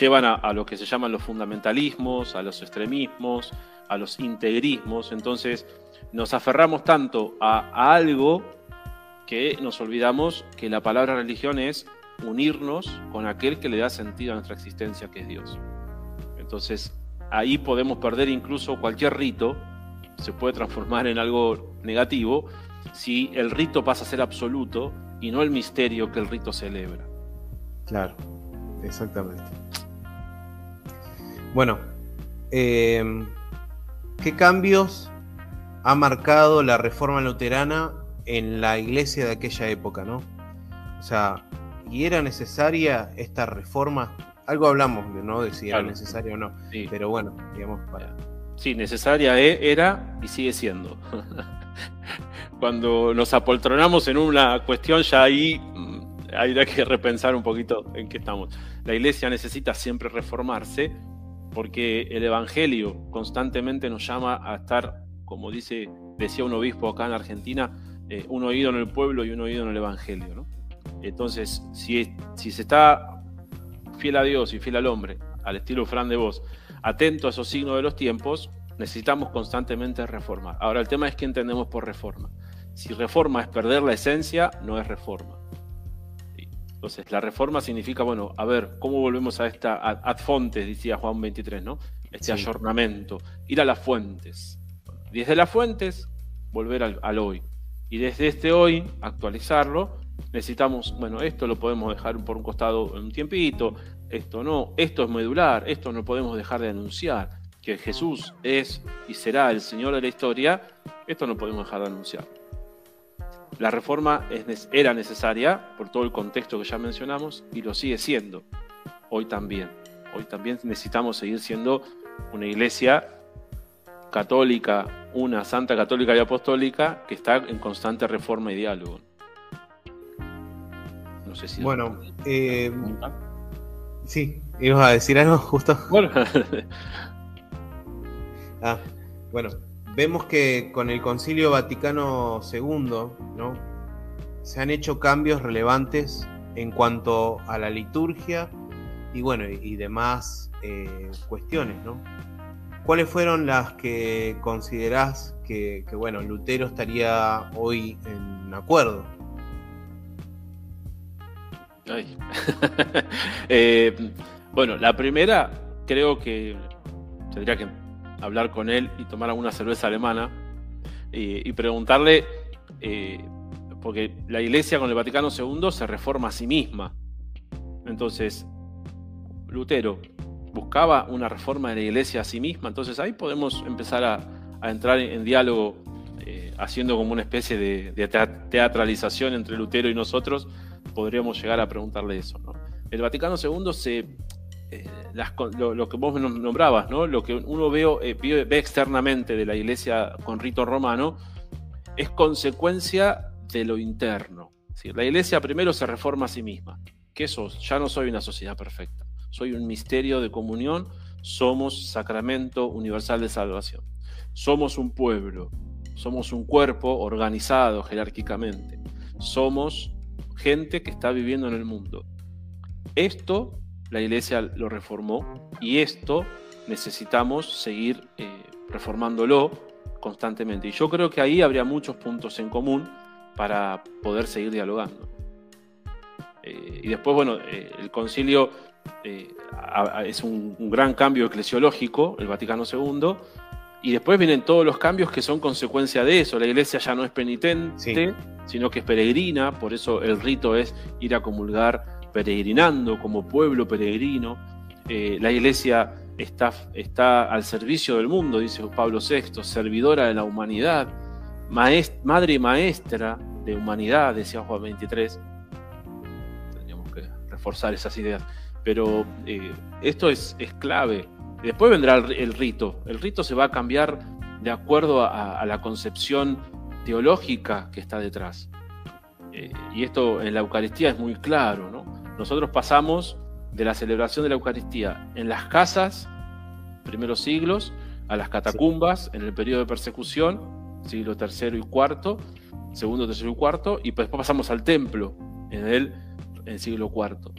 llevan a, lo que se llaman los fundamentalismos, a los extremismos, a los integrismos. Entonces nos aferramos tanto a, algo que nos olvidamos que la palabra religión es unirnos con aquel que le da sentido a nuestra existencia, que es Dios. Entonces ahí podemos perder incluso cualquier rito, se puede transformar en algo negativo si el rito pasa a ser absoluto y no el misterio que el rito celebra. Claro, exactamente. Bueno, eh, ¿qué cambios ha marcado la reforma luterana en la iglesia de aquella época, no? O sea, ¿y era necesaria esta reforma? Algo hablamos, ¿no? De si era necesaria o no. Pero bueno, digamos, para. Sí, necesaria e, era y sigue siendo. Cuando nos apoltronamos en una cuestión, ya ahí hay que repensar un poquito en qué estamos. La iglesia necesita siempre reformarse porque el Evangelio constantemente nos llama a estar, como dice, decía un obispo acá en Argentina, eh, un oído en el pueblo y un oído en el Evangelio. Entonces, si, si se está fiel a Dios y fiel al hombre, al estilo Fran de Vos, atento a esos signos de los tiempos, necesitamos constantemente reformar. Ahora, el tema es qué entendemos por reforma. Si reforma es perder la esencia, no es reforma. Entonces, la reforma significa, bueno, a ver, ¿cómo volvemos a esta ad, fontes, decía Juan 23, ¿no? Este ayornamiento, ir a las fuentes. Desde las fuentes, volver al, hoy. Y desde este hoy, actualizarlo, necesitamos, bueno, esto lo podemos dejar por un costado en un tiempito, esto no, esto es medular, esto no podemos dejar de anunciar, que Jesús es y será el Señor de la historia, esto no podemos dejar de anunciar. La reforma era necesaria por todo el contexto que ya mencionamos y lo sigue siendo hoy también. Hoy también necesitamos seguir siendo una iglesia católica, una santa católica y apostólica que está en constante reforma y diálogo. No sé si... Bueno, eh, sí, ibas a decir algo justo. Bueno. ah, bueno, vemos que con el Concilio Vaticano II ¿no? se han hecho cambios relevantes en cuanto a la liturgia y bueno y, demás eh, cuestiones, ¿no? ¿Cuáles fueron las que considerás que, bueno Lutero estaría hoy en acuerdo? Eh, bueno, la primera creo que tendría que hablar con él y tomar alguna cerveza alemana y, preguntarle, eh, porque la iglesia con el Vaticano II se reforma a sí misma. Entonces, Lutero buscaba una reforma de la iglesia a sí misma, entonces ahí podemos empezar a, entrar en, diálogo eh, haciendo como una especie de, teatralización entre Lutero y nosotros, podríamos llegar a preguntarle eso. El Vaticano II se eh, lo, que vos nombrabas, ¿no? lo que uno eh, ve, externamente de la iglesia con rito romano, es consecuencia de lo interno. La iglesia primero se reforma a sí misma. ¿Qué sos? Ya no soy una sociedad perfecta. Soy un misterio de comunión. Somos sacramento universal de salvación. Somos un pueblo. Somos un cuerpo organizado jerárquicamente. Somos gente que está viviendo en el mundo. Esto la iglesia lo reformó y esto necesitamos seguir eh, reformándolo constantemente. Y yo creo que ahí habría muchos puntos en común para poder seguir dialogando. Eh, y después, bueno, eh, el concilio es un, gran cambio eclesiológico, el Vaticano II, y después vienen todos los cambios que son consecuencia de eso. La iglesia ya no es penitente, sino que es peregrina, por eso el rito es ir a comulgar peregrinando como pueblo peregrino. Eh, la iglesia está, está al servicio del mundo, dice Pablo VI, servidora de la humanidad, madre y maestra de humanidad, decía Juan 23. Tendríamos que reforzar esas ideas. Pero eh, esto es, es, clave. Después vendrá el, rito. El rito se va a cambiar de acuerdo a, la concepción teológica que está detrás. Eh, y esto en la Eucaristía es muy claro, ¿no? Nosotros pasamos de la celebración de la Eucaristía en las casas, primeros siglos, a las catacumbas en el periodo de persecución, siglo tercero y cuarto, segundo, tercero y cuarto, y después pasamos al templo en el, siglo cuarto.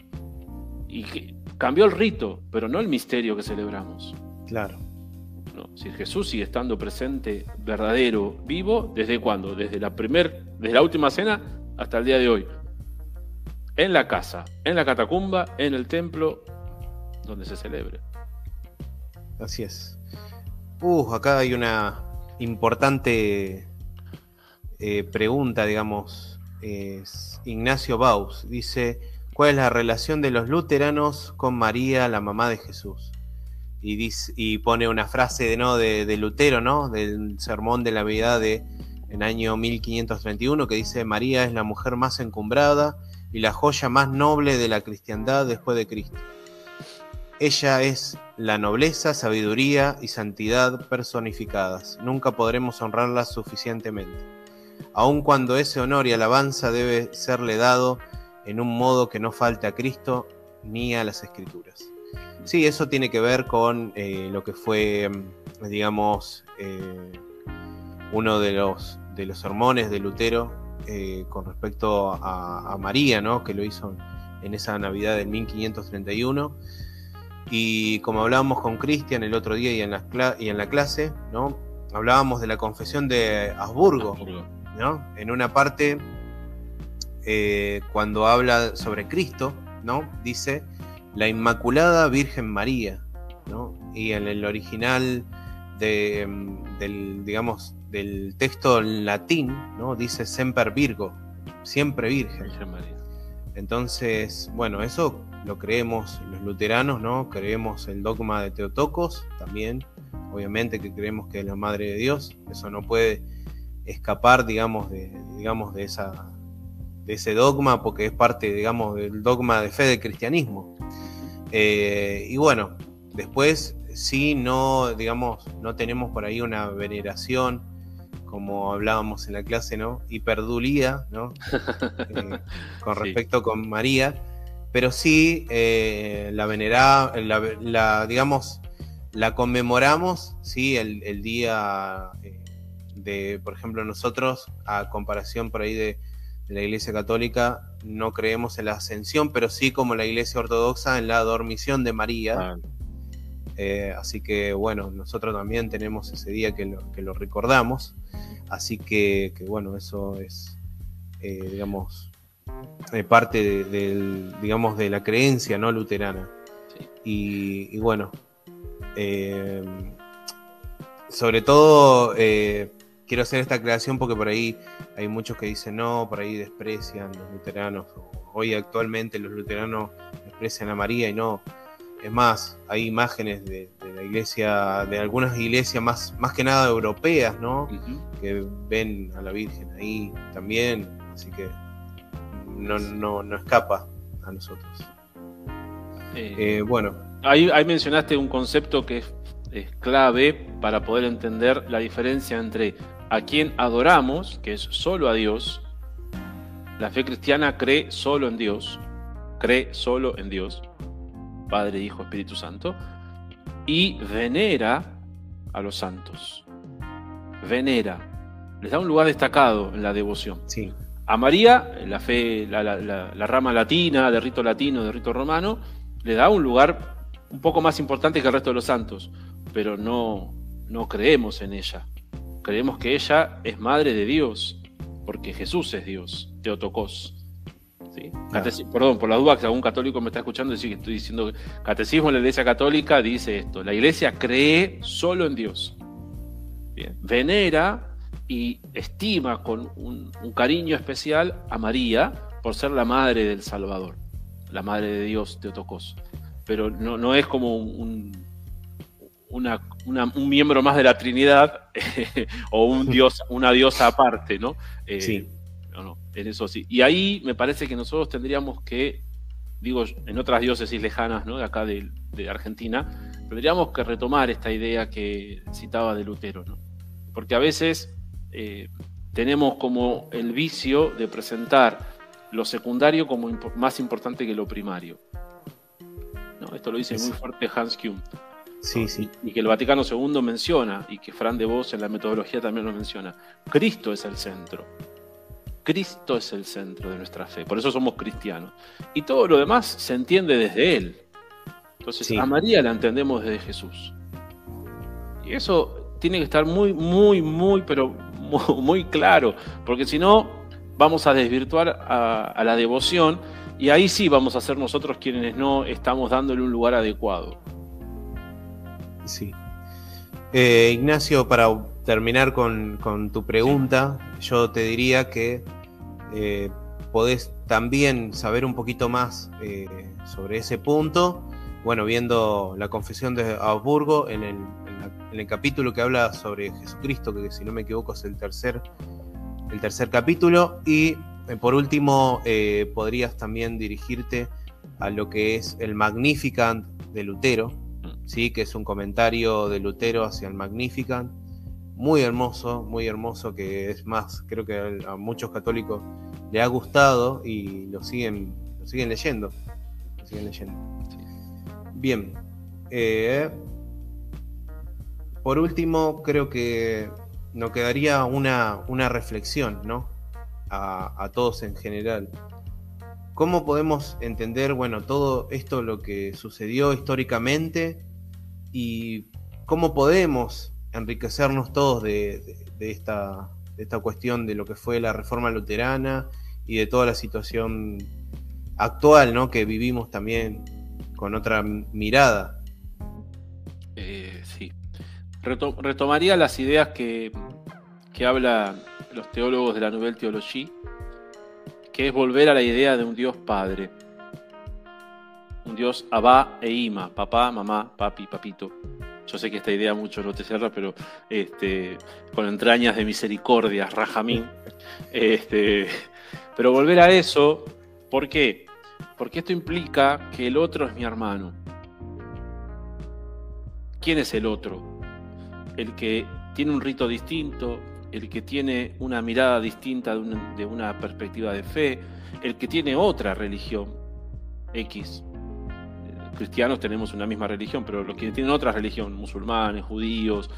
Y cambió el rito, pero no el misterio que celebramos. Claro. No, si Jesús sigue estando presente, verdadero, vivo, ¿desde cuándo? Desde la primer, desde la última cena hasta el día de hoy en la casa, en la catacumba, en el templo donde se celebre. Así es. Uh, acá hay una importante eh, pregunta, digamos. Es Ignacio Baus dice: ¿Cuál es la relación de los luteranos con María, la mamá de Jesús? Y, dice, y pone una frase de, ¿no? de, Lutero, ¿no? Del sermón de la vida de en año 1531, que dice: María es la mujer más encumbrada y la joya más noble de la cristiandad después de Cristo. Ella es la nobleza, sabiduría y santidad personificadas. Nunca podremos honrarla suficientemente, aun cuando ese honor y alabanza debe serle dado en un modo que no falte a Cristo ni a las Escrituras. Sí, eso tiene que ver con eh, lo que fue, digamos, eh, uno de los, de los sermones de Lutero eh, con respecto a, María, ¿no? que lo hizo en esa Navidad del 1531. Y como hablábamos con Cristian el otro día y en, la, y en la clase, ¿no? hablábamos de la confesión de Habsburgo, ¿no? en una parte eh, cuando habla sobre Cristo, ¿no? dice la Inmaculada Virgen María, ¿no? y en el original de, del, digamos, del texto en latín, ¿no? dice Semper Virgo, siempre Virgen. Virgen María. Entonces, bueno, eso lo creemos los luteranos, ¿no? Creemos el dogma de Teotocos también, obviamente que creemos que es la Madre de Dios, eso no puede escapar, digamos, de, digamos, de, esa, de ese dogma, porque es parte, digamos, del dogma de fe del cristianismo. Eh, y bueno, después sí, no, digamos, no tenemos por ahí una veneración como hablábamos en la clase, ¿no? Hiperdulía, ¿no? Eh, con respecto con María, pero sí eh, la veneramos, la, digamos, la conmemoramos, sí, el, día de, por ejemplo, nosotros, a comparación por ahí de, la Iglesia Católica, no creemos en la ascensión, pero sí como la Iglesia Ortodoxa en la dormición de María. Ah. así que bueno, nosotros también tenemos ese día que que lo recordamos. Así que, bueno, eso es, eh, digamos, eh, parte de, digamos, de la creencia no luterana. Y, bueno, eh, sobre todo quiero hacer esta aclaración porque por ahí hay muchos que dicen no, por ahí desprecian los luteranos. Hoy actualmente los luteranos desprecian a María y no. Es más, hay imágenes de, la iglesia, de algunas iglesias más, más que nada europeas, ¿no? Que ven a la Virgen ahí también, así que no, no, escapa a nosotros. Eh, eh, bueno. Ahí, ahí, mencionaste un concepto que es, es clave para poder entender la diferencia entre a quien adoramos, que es solo a Dios, la fe cristiana cree solo en Dios, cree solo en Dios, Padre, Hijo, Espíritu Santo, y venera a los santos. Venera. Les da un lugar destacado en la devoción. Sí. A María, la fe, la, rama latina, de rito latino, de rito romano, le da un lugar un poco más importante que el resto de los santos, pero no, no creemos en ella. Creemos que ella es madre de Dios, porque Jesús es Dios, Teotocos. Perdón, por la duda que algún católico me está escuchando decir que estoy diciendo catecismo en la iglesia católica dice esto, la iglesia cree solo en Dios. Venera y estima con un, cariño especial a María por ser la madre del Salvador, la madre de Dios, Teotocos. Pero no, no es como un, un miembro más de la Trinidad o un dios, una diosa aparte, ¿no? Eh, sí no, en eso sí. Y ahí me parece que nosotros tendríamos que, digo, en otras diócesis lejanas, ¿no? De acá de, Argentina, tendríamos que retomar esta idea que citaba de Lutero, ¿no? Porque a veces eh, tenemos como el vicio de presentar lo secundario como más importante que lo primario. ¿No? Esto lo dice muy fuerte Hans Kuhn. Sí, sí. Y que el Vaticano II menciona, y que Fran de Vos en la metodología también lo menciona. Cristo es el centro. Cristo es el centro de nuestra fe, por eso somos cristianos. Y todo lo demás se entiende desde Él. Entonces a María la entendemos desde Jesús. Y eso tiene que estar muy, muy, muy, pero muy, claro, porque si no vamos a desvirtuar a, la devoción y ahí sí vamos a ser nosotros quienes no estamos dándole un lugar adecuado. Sí. Eh, Ignacio, para terminar con, tu pregunta, yo te diría que eh, podés también saber un poquito más eh, sobre ese punto, bueno, viendo la confesión de Augsburgo en el, en, el, capítulo que habla sobre Jesucristo, que si no me equivoco es el tercer, el tercer capítulo, y por último podrías también dirigirte a lo que es el Magnificant de Lutero. ¿Sí? que es un comentario de Lutero hacia el Magnificant, muy hermoso, muy hermoso, que es más, creo que a, muchos católicos le ha gustado y lo siguen, lo siguen leyendo. Lo siguen leyendo. Bien. Eh, por último, creo que nos quedaría una, una reflexión, ¿no? A, todos en general. ¿cómo podemos entender, bueno, todo esto lo que sucedió históricamente y cómo podemos enriquecernos todos de, esta, cuestión de lo que fue la reforma luterana y de toda la situación actual, ¿no? Que vivimos también con otra mirada. Eh, sí. retomaría las ideas que, que hablan los teólogos de la Nouvelle Theologie, que es volver a la idea de un Dios Padre. Un Dios Abba e Ima, papá, mamá, papi, papito. Yo sé que esta idea mucho no te cierra, pero este, con entrañas de misericordia, rajamín. Este, pero volver a eso, ¿por qué? Porque esto implica que el otro es mi hermano. ¿Quién es el otro? El que tiene un rito distinto, el que tiene una mirada distinta de una, perspectiva de fe, el que tiene otra religión, X. Cristianos tenemos una misma religión, pero los que tienen otra religión, musulmanes, judíos,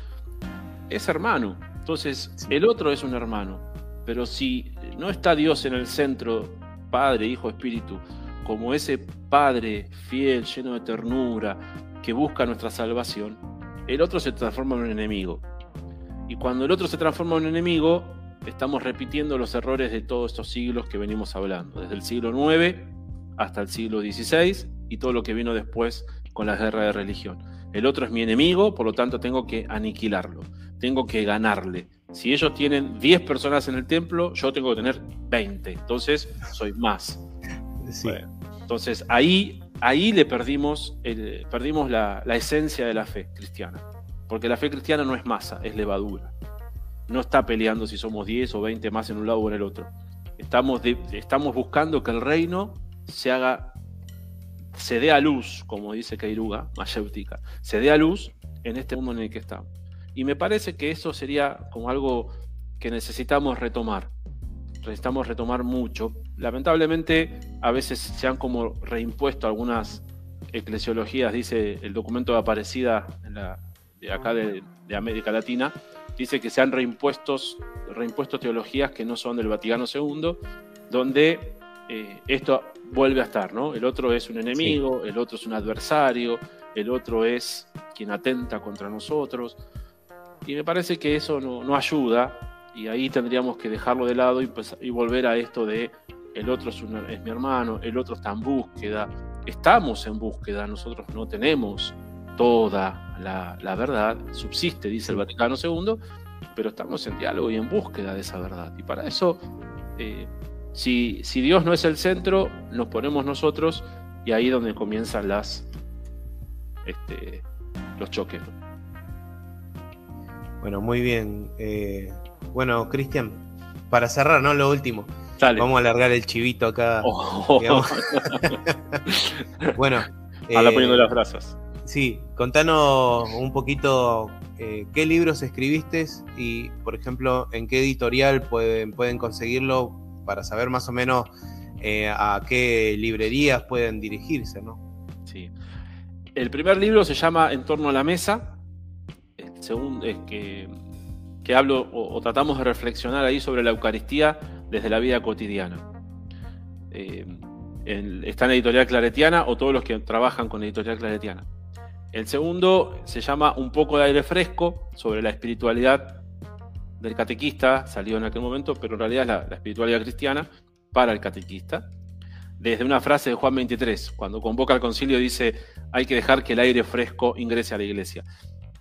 es hermano. Entonces, el otro es un hermano. Pero si no está Dios en el centro, Padre, Hijo, Espíritu, como ese Padre fiel, lleno de ternura, que busca nuestra salvación, el otro se transforma en un enemigo. Y cuando el otro se transforma en un enemigo, estamos repitiendo los errores de todos estos siglos que venimos hablando, desde el siglo IX hasta el siglo XVI y todo lo que vino después con la guerra de religión. El otro es mi enemigo, por lo tanto tengo que aniquilarlo, tengo que ganarle. Si ellos tienen 10 personas en el templo, yo tengo que tener 20, entonces soy más. entonces ahí, ahí le perdimos, perdimos la esencia de la fe cristiana. Porque la fe cristiana no es masa, es levadura. No está peleando si somos 10 o 20 más en un lado o en el otro. Estamos, estamos buscando que el reino se haga, se dé a luz, como dice Kairuga, mayéutica, se dé a luz en este mundo en el que estamos. Y me parece que eso sería como algo que necesitamos retomar. Necesitamos retomar mucho. Lamentablemente, a veces se han como reimpuesto algunas eclesiologías, dice el documento de Aparecida en la de acá de, América Latina, dice que se han reimpuestos, reimpuesto teologías que no son del Vaticano II, donde eh, esto vuelve a estar, ¿no? El otro es un enemigo, el otro es un adversario, el otro es quien atenta contra nosotros. Y me parece que eso no, ayuda, y ahí tendríamos que dejarlo de lado y, pues, y volver a esto de el otro es, es mi hermano, el otro está en búsqueda, estamos en búsqueda, nosotros no tenemos toda la, verdad, subsiste, dice el Vaticano II, pero estamos en diálogo y en búsqueda de esa verdad. Y para eso, eh, si, Dios no es el centro, nos ponemos nosotros y ahí es donde comienzan las, este, los choques. Bueno, muy bien. Eh, bueno, Cristian, para cerrar, ¿no? Lo último. Vamos a alargar el chivito acá. Oh. bueno. A la poniendo eh, las brasas. Sí, contanos un poquito eh, qué libros escribiste y, por ejemplo, en qué editorial pueden, pueden conseguirlo para saber más o menos eh, a qué librerías pueden dirigirse, ¿no? Sí. El primer libro se llama En torno a la mesa. El que, hablo o, tratamos de reflexionar ahí sobre la Eucaristía desde la vida cotidiana. Eh, está en editorial claretiana o todos los que trabajan con editorial claretiana. El segundo se llama Un poco de aire fresco sobre la espiritualidad del catequista, salió en aquel momento, pero en realidad es la, espiritualidad cristiana para el catequista. Desde una frase de Juan 23, cuando convoca al concilio dice, hay que dejar que el aire fresco ingrese a la iglesia.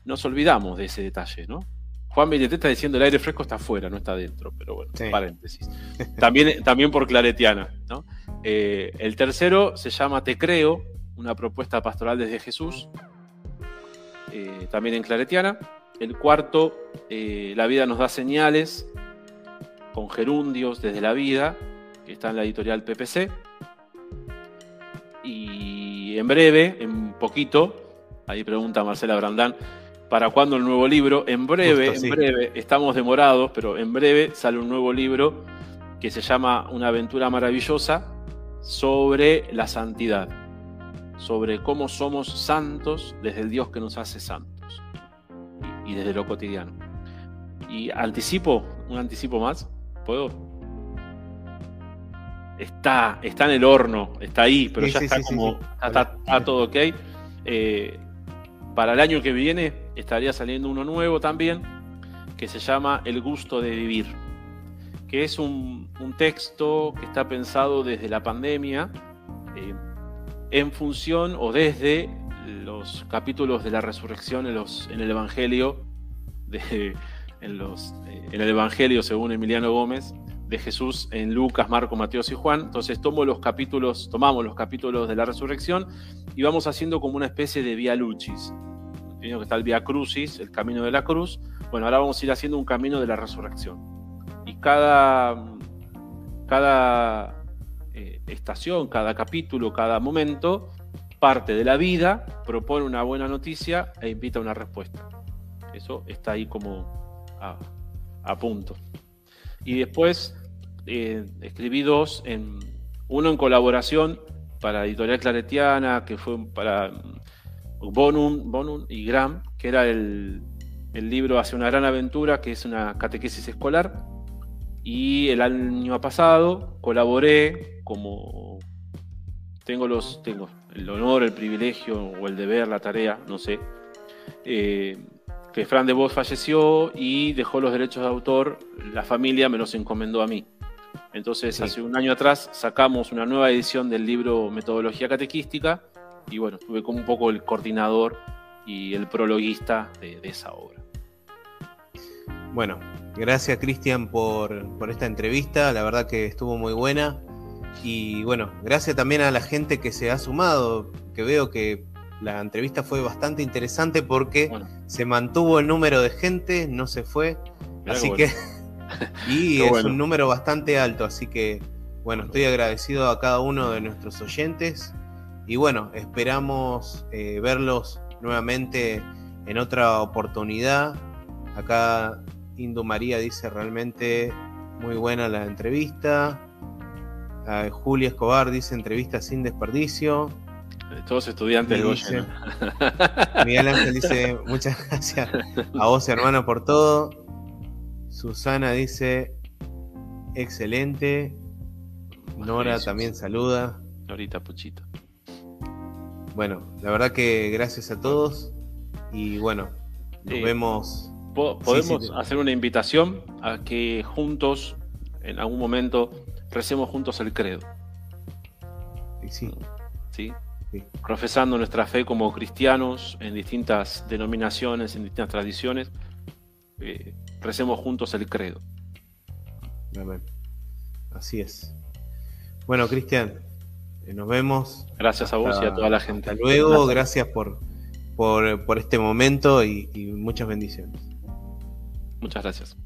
Nos olvidamos de ese detalle, ¿no? Juan 23 está diciendo el aire fresco está afuera, no está dentro, pero bueno, paréntesis. También, también por claretiana, ¿no? Eh, el tercero se llama Te Creo, una propuesta pastoral desde Jesús, eh, también en Claretiana. El cuarto, eh, La vida nos da señales, con gerundios desde la vida, que está en la editorial PPC. Y en breve, en poquito, ahí pregunta Marcela Brandán, ¿para cuándo el nuevo libro? En breve, en breve, estamos demorados, pero en breve sale un nuevo libro que se llama Una aventura maravillosa sobre la santidad sobre cómo somos santos desde el Dios que nos hace santos y, desde lo cotidiano. Y anticipo, un anticipo más, ¿puedo? está, está en el horno, está ahí, pero ya está como, está, todo ok. Eh, para el año que viene estaría saliendo uno nuevo también, que se llama El gusto de vivir, que es un, texto que está pensado desde la pandemia, eh, en función o desde los capítulos de la resurrección en, los, en el Evangelio, de, en, los, eh, en el Evangelio según Emiliano Gómez, de Jesús en Lucas, Marco, Mateo y Juan. Entonces tomo los capítulos, tomamos los capítulos de la resurrección y vamos haciendo como una especie de vía lucis. que está el vía crucis, el camino de la cruz. Bueno, ahora vamos a ir haciendo un camino de la resurrección. Y cada, cada eh, estación, cada capítulo, cada momento, parte de la vida, propone una buena noticia e invita a una respuesta. Eso está ahí como a, a punto. Y después eh, escribí dos, en, uno en colaboración para Editorial Claretiana, que fue para Bonum, Bonum y Gram, que era el, libro Hacia una gran aventura, que es una catequesis escolar. Y el año pasado colaboré como tengo los tengo el honor, el privilegio o el deber, la tarea, no sé, eh, que Fran de Vos falleció y dejó los derechos de autor, la familia me los encomendó a mí. Entonces, hace un año atrás sacamos una nueva edición del libro Metodología Catequística y bueno, tuve como un poco el coordinador y el prologuista de, esa obra. Bueno, gracias Cristian por, por esta entrevista, la verdad que estuvo muy buena. Y bueno, gracias también a la gente que se ha sumado, que veo que la entrevista fue bastante interesante porque se mantuvo el número de gente, no se fue. así que y es un número bastante alto, así que bueno, estoy agradecido a cada uno de nuestros oyentes y bueno, esperamos eh, verlos nuevamente en otra oportunidad. Acá Indo María dice realmente muy buena la entrevista. Julia Escobar dice entrevista sin desperdicio. Todos estudiantes de Goyen. Miguel Ángel dice muchas gracias a vos hermano por todo. Susana dice, excelente. Nora también saluda. Norita Puchito. Bueno, la verdad que gracias a todos y bueno, nos vemos. Podemos hacer una invitación a que juntos, en algún momento, recemos juntos el credo. Sí. ¿Sí? Profesando nuestra fe como cristianos en distintas denominaciones, en distintas tradiciones. Eh, recemos juntos el credo. Amén. Así es. Bueno, Cristian, eh, nos vemos. Gracias a vos y a toda la gente. Hasta luego, gracias, por, por, este momento y muchas bendiciones. Muchas gracias.